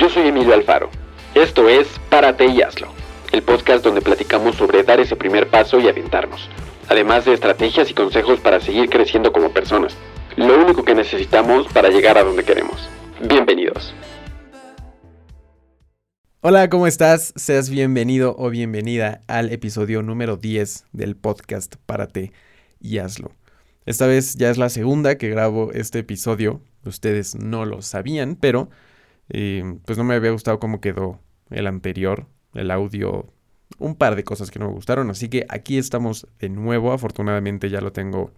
Yo soy Emilio Alfaro. Esto es Párate y hazlo, el podcast donde platicamos sobre dar ese primer paso y aventarnos, además de estrategias y consejos para seguir creciendo como personas. Lo único que necesitamos para llegar a donde queremos. Bienvenidos. Hola, ¿cómo estás? Seas bienvenido o bienvenida al episodio número 10 del podcast Párate y hazlo. Esta vez ya es la segunda que grabo este episodio. Ustedes no lo sabían, pero eh, pues no me había gustado cómo quedó el anterior, el audio, un par de cosas que no me gustaron. Así que aquí estamos de nuevo. Afortunadamente ya lo tengo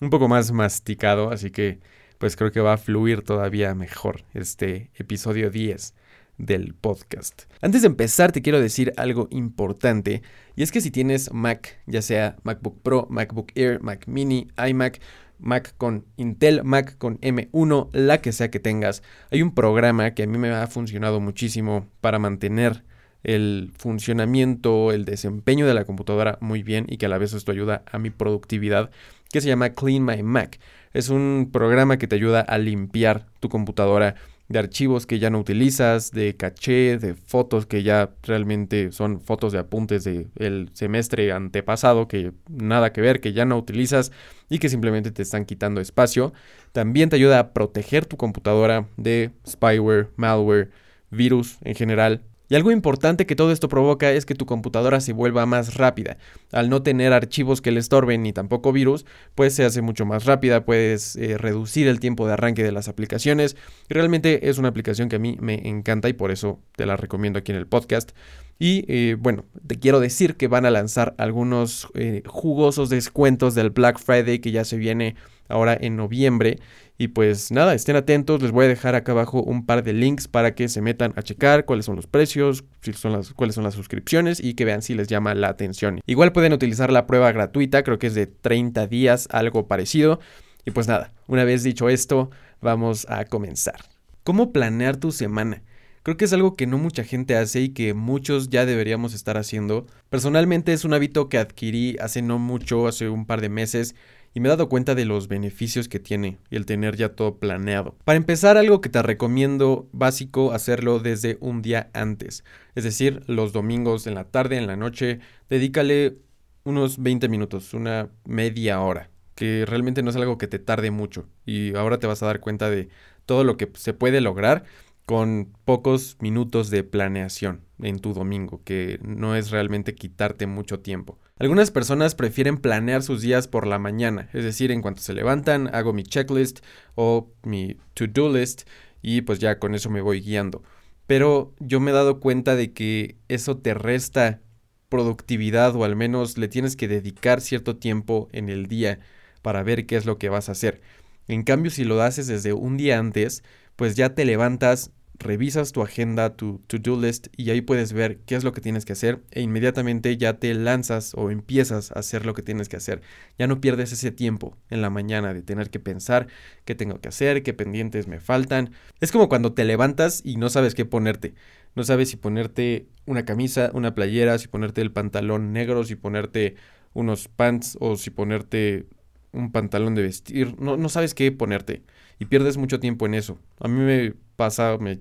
un poco más masticado, así que pues creo que va a fluir todavía mejor este episodio 10 del podcast. Antes de empezar te quiero decir algo importante y es que si tienes Mac, ya sea MacBook Pro, MacBook Air, Mac Mini, iMac, Mac con Intel, Mac con M1, la que sea que tengas, hay un programa que a mí me ha funcionado muchísimo para mantener el funcionamiento, el desempeño de la computadora muy bien y que a la vez esto ayuda a mi productividad, que se llama Clean My Mac. Es un programa que te ayuda a limpiar tu computadora de archivos que ya no utilizas, de caché, de fotos que ya realmente son fotos de apuntes del semestre antepasado, que nada que ver, que ya no utilizas y que simplemente te están quitando espacio. También te ayuda a proteger tu computadora de spyware, malware, virus en general y algo importante que todo esto provoca es que tu computadora se vuelva más rápida. Al no tener archivos que le estorben ni tampoco virus, pues se hace mucho más rápida, puedes eh, reducir el tiempo de arranque de las aplicaciones. Realmente es una aplicación que a mí me encanta y por eso te la recomiendo aquí en el podcast. Y eh, bueno, te quiero decir que van a lanzar algunos eh, jugosos descuentos del Black Friday que ya se viene ahora en noviembre. Y pues nada, estén atentos, les voy a dejar acá abajo un par de links para que se metan a checar cuáles son los precios, si son las, cuáles son las suscripciones y que vean si les llama la atención. Igual pueden utilizar la prueba gratuita, creo que es de 30 días, algo parecido. Y pues nada, una vez dicho esto, vamos a comenzar. ¿Cómo planear tu semana? Creo que es algo que no mucha gente hace y que muchos ya deberíamos estar haciendo. Personalmente es un hábito que adquirí hace no mucho, hace un par de meses, y me he dado cuenta de los beneficios que tiene el tener ya todo planeado. Para empezar, algo que te recomiendo básico hacerlo desde un día antes, es decir, los domingos en la tarde, en la noche, dedícale unos 20 minutos, una media hora, que realmente no es algo que te tarde mucho y ahora te vas a dar cuenta de todo lo que se puede lograr con pocos minutos de planeación en tu domingo, que no es realmente quitarte mucho tiempo. Algunas personas prefieren planear sus días por la mañana, es decir, en cuanto se levantan, hago mi checklist o mi to-do list y pues ya con eso me voy guiando. Pero yo me he dado cuenta de que eso te resta productividad o al menos le tienes que dedicar cierto tiempo en el día para ver qué es lo que vas a hacer. En cambio, si lo haces desde un día antes, pues ya te levantas revisas tu agenda, tu to-do list y ahí puedes ver qué es lo que tienes que hacer e inmediatamente ya te lanzas o empiezas a hacer lo que tienes que hacer. Ya no pierdes ese tiempo en la mañana de tener que pensar qué tengo que hacer, qué pendientes me faltan. Es como cuando te levantas y no sabes qué ponerte. No sabes si ponerte una camisa, una playera, si ponerte el pantalón negro, si ponerte unos pants o si ponerte un pantalón de vestir. No, no sabes qué ponerte y pierdes mucho tiempo en eso. A mí me pasa, me,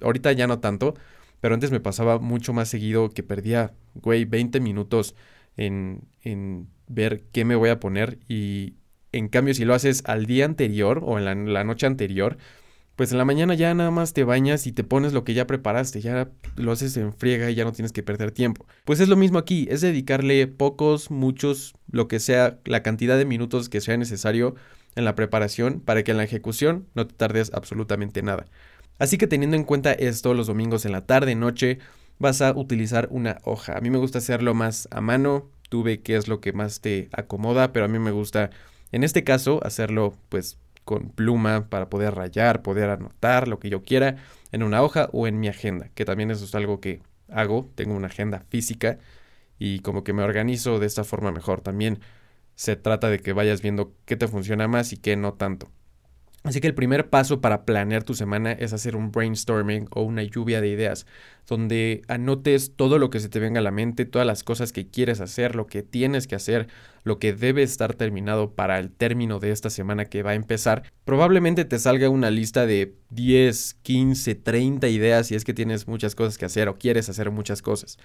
ahorita ya no tanto, pero antes me pasaba mucho más seguido que perdía, güey, 20 minutos en, en ver qué me voy a poner y en cambio si lo haces al día anterior o en la, la noche anterior, pues en la mañana ya nada más te bañas y te pones lo que ya preparaste, ya lo haces en friega y ya no tienes que perder tiempo. Pues es lo mismo aquí, es dedicarle pocos, muchos, lo que sea, la cantidad de minutos que sea necesario en la preparación para que en la ejecución no te tardes absolutamente nada. Así que teniendo en cuenta esto, los domingos en la tarde, noche, vas a utilizar una hoja. A mí me gusta hacerlo más a mano, tú ve qué es lo que más te acomoda, pero a mí me gusta, en este caso, hacerlo pues con pluma para poder rayar, poder anotar lo que yo quiera en una hoja o en mi agenda, que también eso es algo que hago, tengo una agenda física y como que me organizo de esta forma mejor. También se trata de que vayas viendo qué te funciona más y qué no tanto. Así que el primer paso para planear tu semana es hacer un brainstorming o una lluvia de ideas, donde anotes todo lo que se te venga a la mente, todas las cosas que quieres hacer, lo que tienes que hacer, lo que debe estar terminado para el término de esta semana que va a empezar. Probablemente te salga una lista de 10, 15, 30 ideas si es que tienes muchas cosas que hacer o quieres hacer muchas cosas.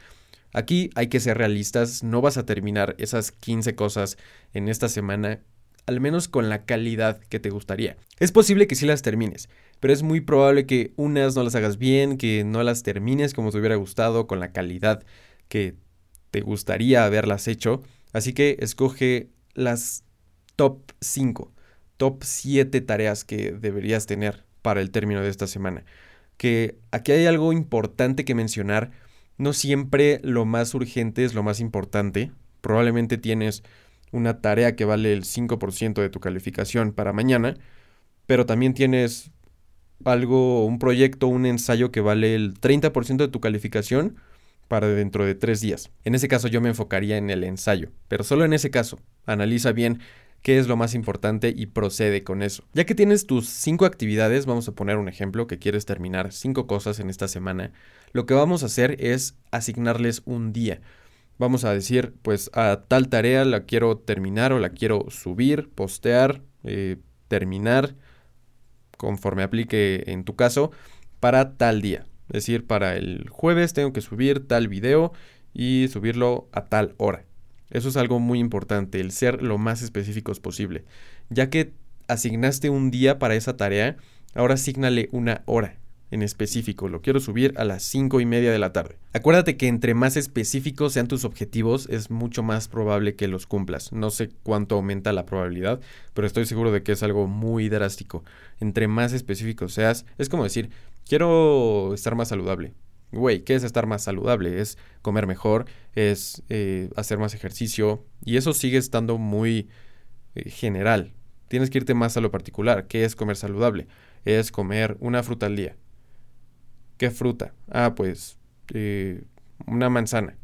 Aquí hay que ser realistas, no vas a terminar esas 15 cosas en esta semana al menos con la calidad que te gustaría. Es posible que sí las termines, pero es muy probable que unas no las hagas bien, que no las termines como te hubiera gustado, con la calidad que te gustaría haberlas hecho. Así que escoge las top 5, top 7 tareas que deberías tener para el término de esta semana. Que aquí hay algo importante que mencionar. No siempre lo más urgente es lo más importante. Probablemente tienes una tarea que vale el 5% de tu calificación para mañana, pero también tienes algo, un proyecto, un ensayo que vale el 30% de tu calificación para dentro de tres días. En ese caso yo me enfocaría en el ensayo, pero solo en ese caso. Analiza bien qué es lo más importante y procede con eso. Ya que tienes tus cinco actividades, vamos a poner un ejemplo que quieres terminar cinco cosas en esta semana, lo que vamos a hacer es asignarles un día vamos a decir, pues a tal tarea la quiero terminar o la quiero subir, postear, eh, terminar, conforme aplique en tu caso, para tal día. Es decir, para el jueves tengo que subir tal video y subirlo a tal hora. Eso es algo muy importante, el ser lo más específicos posible. Ya que asignaste un día para esa tarea, ahora asignale una hora en específico. Lo quiero subir a las 5 y media de la tarde. Acuérdate que entre más específicos sean tus objetivos, es mucho más probable que los cumplas. No sé cuánto aumenta la probabilidad, pero estoy seguro de que es algo muy drástico. Entre más específico seas, es como decir, quiero estar más saludable. Güey, ¿qué es estar más saludable? Es comer mejor, es eh, hacer más ejercicio, y eso sigue estando muy eh, general. Tienes que irte más a lo particular. ¿Qué es comer saludable? Es comer una fruta al día ¿Qué fruta? Ah, pues eh, una manzana.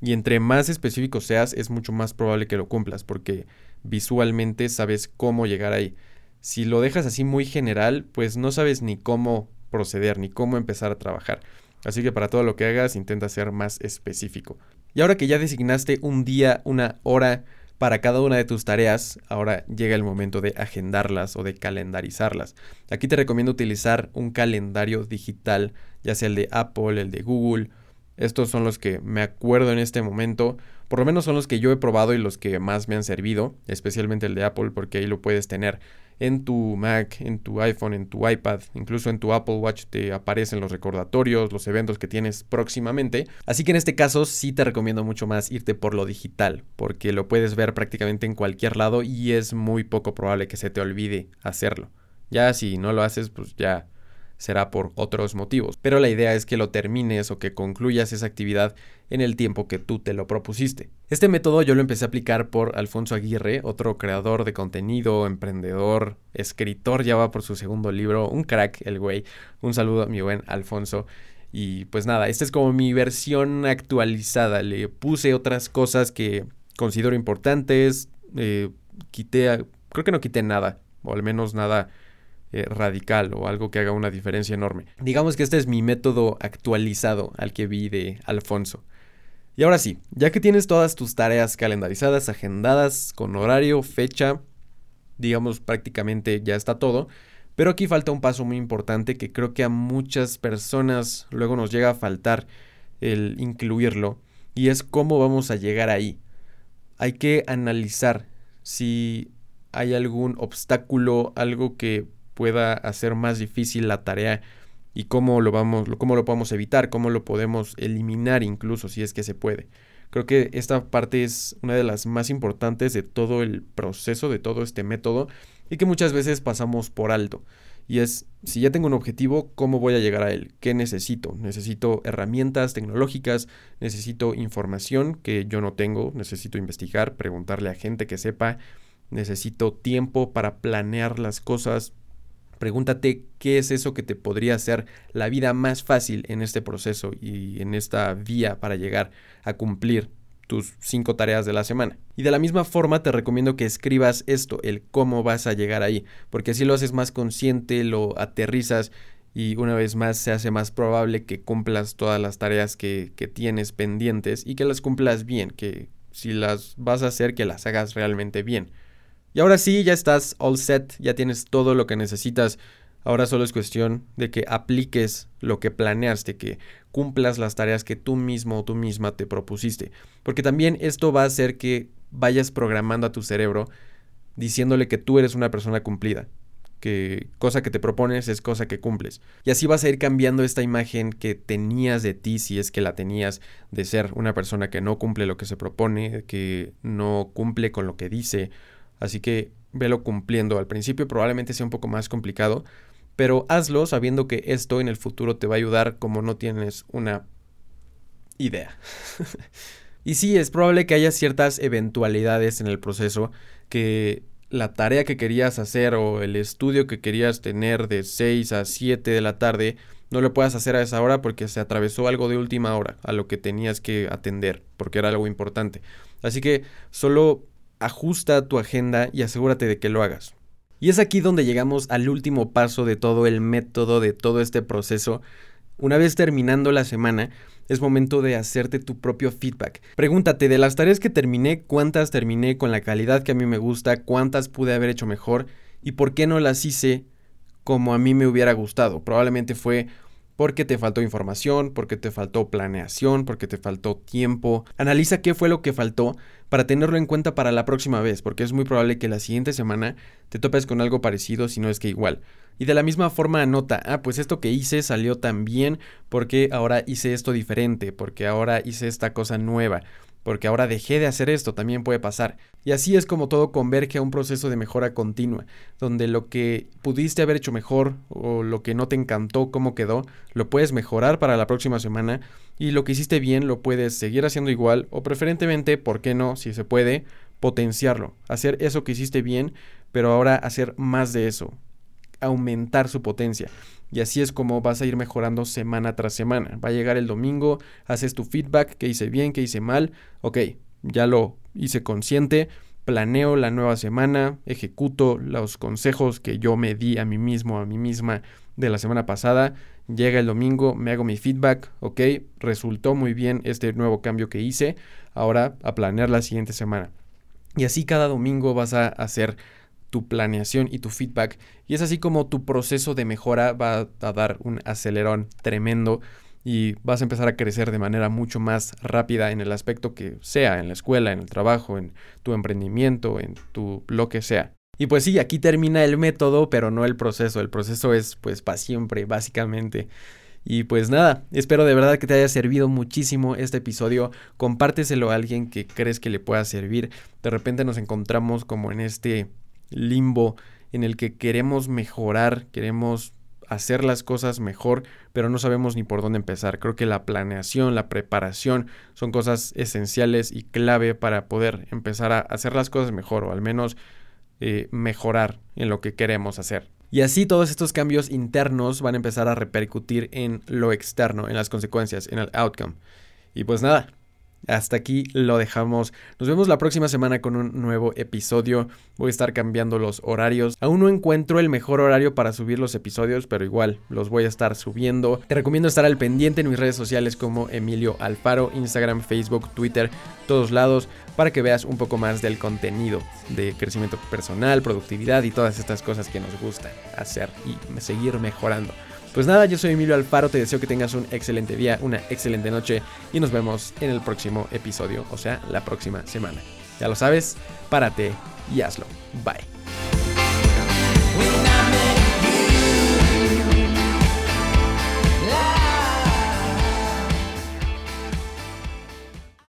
Y entre más específico seas, es mucho más probable que lo cumplas, porque visualmente sabes cómo llegar ahí. Si lo dejas así muy general, pues no sabes ni cómo proceder, ni cómo empezar a trabajar. Así que para todo lo que hagas, intenta ser más específico. Y ahora que ya designaste un día, una hora, para cada una de tus tareas, ahora llega el momento de agendarlas o de calendarizarlas. Aquí te recomiendo utilizar un calendario digital, ya sea el de Apple, el de Google. Estos son los que me acuerdo en este momento. Por lo menos son los que yo he probado y los que más me han servido, especialmente el de Apple, porque ahí lo puedes tener en tu Mac, en tu iPhone, en tu iPad, incluso en tu Apple Watch te aparecen los recordatorios, los eventos que tienes próximamente. Así que en este caso sí te recomiendo mucho más irte por lo digital, porque lo puedes ver prácticamente en cualquier lado y es muy poco probable que se te olvide hacerlo. Ya si no lo haces, pues ya será por otros motivos. Pero la idea es que lo termines o que concluyas esa actividad en el tiempo que tú te lo propusiste. Este método yo lo empecé a aplicar por Alfonso Aguirre, otro creador de contenido, emprendedor, escritor, ya va por su segundo libro, un crack el güey. Un saludo a mi buen Alfonso. Y pues nada, esta es como mi versión actualizada. Le puse otras cosas que considero importantes. Eh, quité, creo que no quité nada, o al menos nada eh, radical o algo que haga una diferencia enorme. Digamos que este es mi método actualizado al que vi de Alfonso. Y ahora sí, ya que tienes todas tus tareas calendarizadas, agendadas, con horario, fecha, digamos prácticamente ya está todo, pero aquí falta un paso muy importante que creo que a muchas personas luego nos llega a faltar el incluirlo, y es cómo vamos a llegar ahí. Hay que analizar si hay algún obstáculo, algo que pueda hacer más difícil la tarea y cómo lo vamos, cómo lo podemos evitar, cómo lo podemos eliminar incluso si es que se puede. Creo que esta parte es una de las más importantes de todo el proceso, de todo este método y que muchas veces pasamos por alto. Y es, si ya tengo un objetivo, ¿cómo voy a llegar a él? ¿Qué necesito? Necesito herramientas tecnológicas, necesito información que yo no tengo, necesito investigar, preguntarle a gente que sepa, necesito tiempo para planear las cosas, Pregúntate qué es eso que te podría hacer la vida más fácil en este proceso y en esta vía para llegar a cumplir tus cinco tareas de la semana. Y de la misma forma te recomiendo que escribas esto, el cómo vas a llegar ahí, porque así lo haces más consciente, lo aterrizas y una vez más se hace más probable que cumplas todas las tareas que, que tienes pendientes y que las cumplas bien, que si las vas a hacer, que las hagas realmente bien. Y ahora sí, ya estás all set, ya tienes todo lo que necesitas. Ahora solo es cuestión de que apliques lo que planeaste, que cumplas las tareas que tú mismo o tú misma te propusiste. Porque también esto va a hacer que vayas programando a tu cerebro diciéndole que tú eres una persona cumplida, que cosa que te propones es cosa que cumples. Y así vas a ir cambiando esta imagen que tenías de ti, si es que la tenías, de ser una persona que no cumple lo que se propone, que no cumple con lo que dice. Así que velo cumpliendo. Al principio probablemente sea un poco más complicado, pero hazlo sabiendo que esto en el futuro te va a ayudar como no tienes una idea. y sí, es probable que haya ciertas eventualidades en el proceso que la tarea que querías hacer o el estudio que querías tener de 6 a 7 de la tarde no lo puedas hacer a esa hora porque se atravesó algo de última hora a lo que tenías que atender porque era algo importante. Así que solo ajusta tu agenda y asegúrate de que lo hagas. Y es aquí donde llegamos al último paso de todo el método, de todo este proceso. Una vez terminando la semana, es momento de hacerte tu propio feedback. Pregúntate de las tareas que terminé, cuántas terminé con la calidad que a mí me gusta, cuántas pude haber hecho mejor y por qué no las hice como a mí me hubiera gustado. Probablemente fue porque te faltó información, porque te faltó planeación, porque te faltó tiempo. Analiza qué fue lo que faltó para tenerlo en cuenta para la próxima vez, porque es muy probable que la siguiente semana te topes con algo parecido, si no es que igual. Y de la misma forma anota, ah, pues esto que hice salió tan bien porque ahora hice esto diferente, porque ahora hice esta cosa nueva porque ahora dejé de hacer esto, también puede pasar. Y así es como todo converge a un proceso de mejora continua, donde lo que pudiste haber hecho mejor o lo que no te encantó cómo quedó, lo puedes mejorar para la próxima semana y lo que hiciste bien lo puedes seguir haciendo igual o preferentemente, ¿por qué no? Si se puede, potenciarlo, hacer eso que hiciste bien, pero ahora hacer más de eso, aumentar su potencia. Y así es como vas a ir mejorando semana tras semana. Va a llegar el domingo, haces tu feedback, que hice bien, que hice mal. Ok, ya lo hice consciente, planeo la nueva semana, ejecuto los consejos que yo me di a mí mismo, a mí misma de la semana pasada. Llega el domingo, me hago mi feedback, ok, resultó muy bien este nuevo cambio que hice. Ahora a planear la siguiente semana. Y así cada domingo vas a hacer tu planeación y tu feedback. Y es así como tu proceso de mejora va a dar un acelerón tremendo y vas a empezar a crecer de manera mucho más rápida en el aspecto que sea, en la escuela, en el trabajo, en tu emprendimiento, en tu lo que sea. Y pues sí, aquí termina el método, pero no el proceso. El proceso es pues para siempre, básicamente. Y pues nada, espero de verdad que te haya servido muchísimo este episodio. Compárteselo a alguien que crees que le pueda servir. De repente nos encontramos como en este limbo en el que queremos mejorar, queremos hacer las cosas mejor, pero no sabemos ni por dónde empezar. Creo que la planeación, la preparación son cosas esenciales y clave para poder empezar a hacer las cosas mejor o al menos eh, mejorar en lo que queremos hacer. Y así todos estos cambios internos van a empezar a repercutir en lo externo, en las consecuencias, en el outcome. Y pues nada, hasta aquí lo dejamos. Nos vemos la próxima semana con un nuevo episodio. Voy a estar cambiando los horarios. Aún no encuentro el mejor horario para subir los episodios, pero igual los voy a estar subiendo. Te recomiendo estar al pendiente en mis redes sociales como Emilio Alfaro, Instagram, Facebook, Twitter, todos lados, para que veas un poco más del contenido de crecimiento personal, productividad y todas estas cosas que nos gusta hacer y seguir mejorando. Pues nada, yo soy Emilio Alfaro, te deseo que tengas un excelente día, una excelente noche y nos vemos en el próximo episodio, o sea, la próxima semana. Ya lo sabes, párate y hazlo. Bye.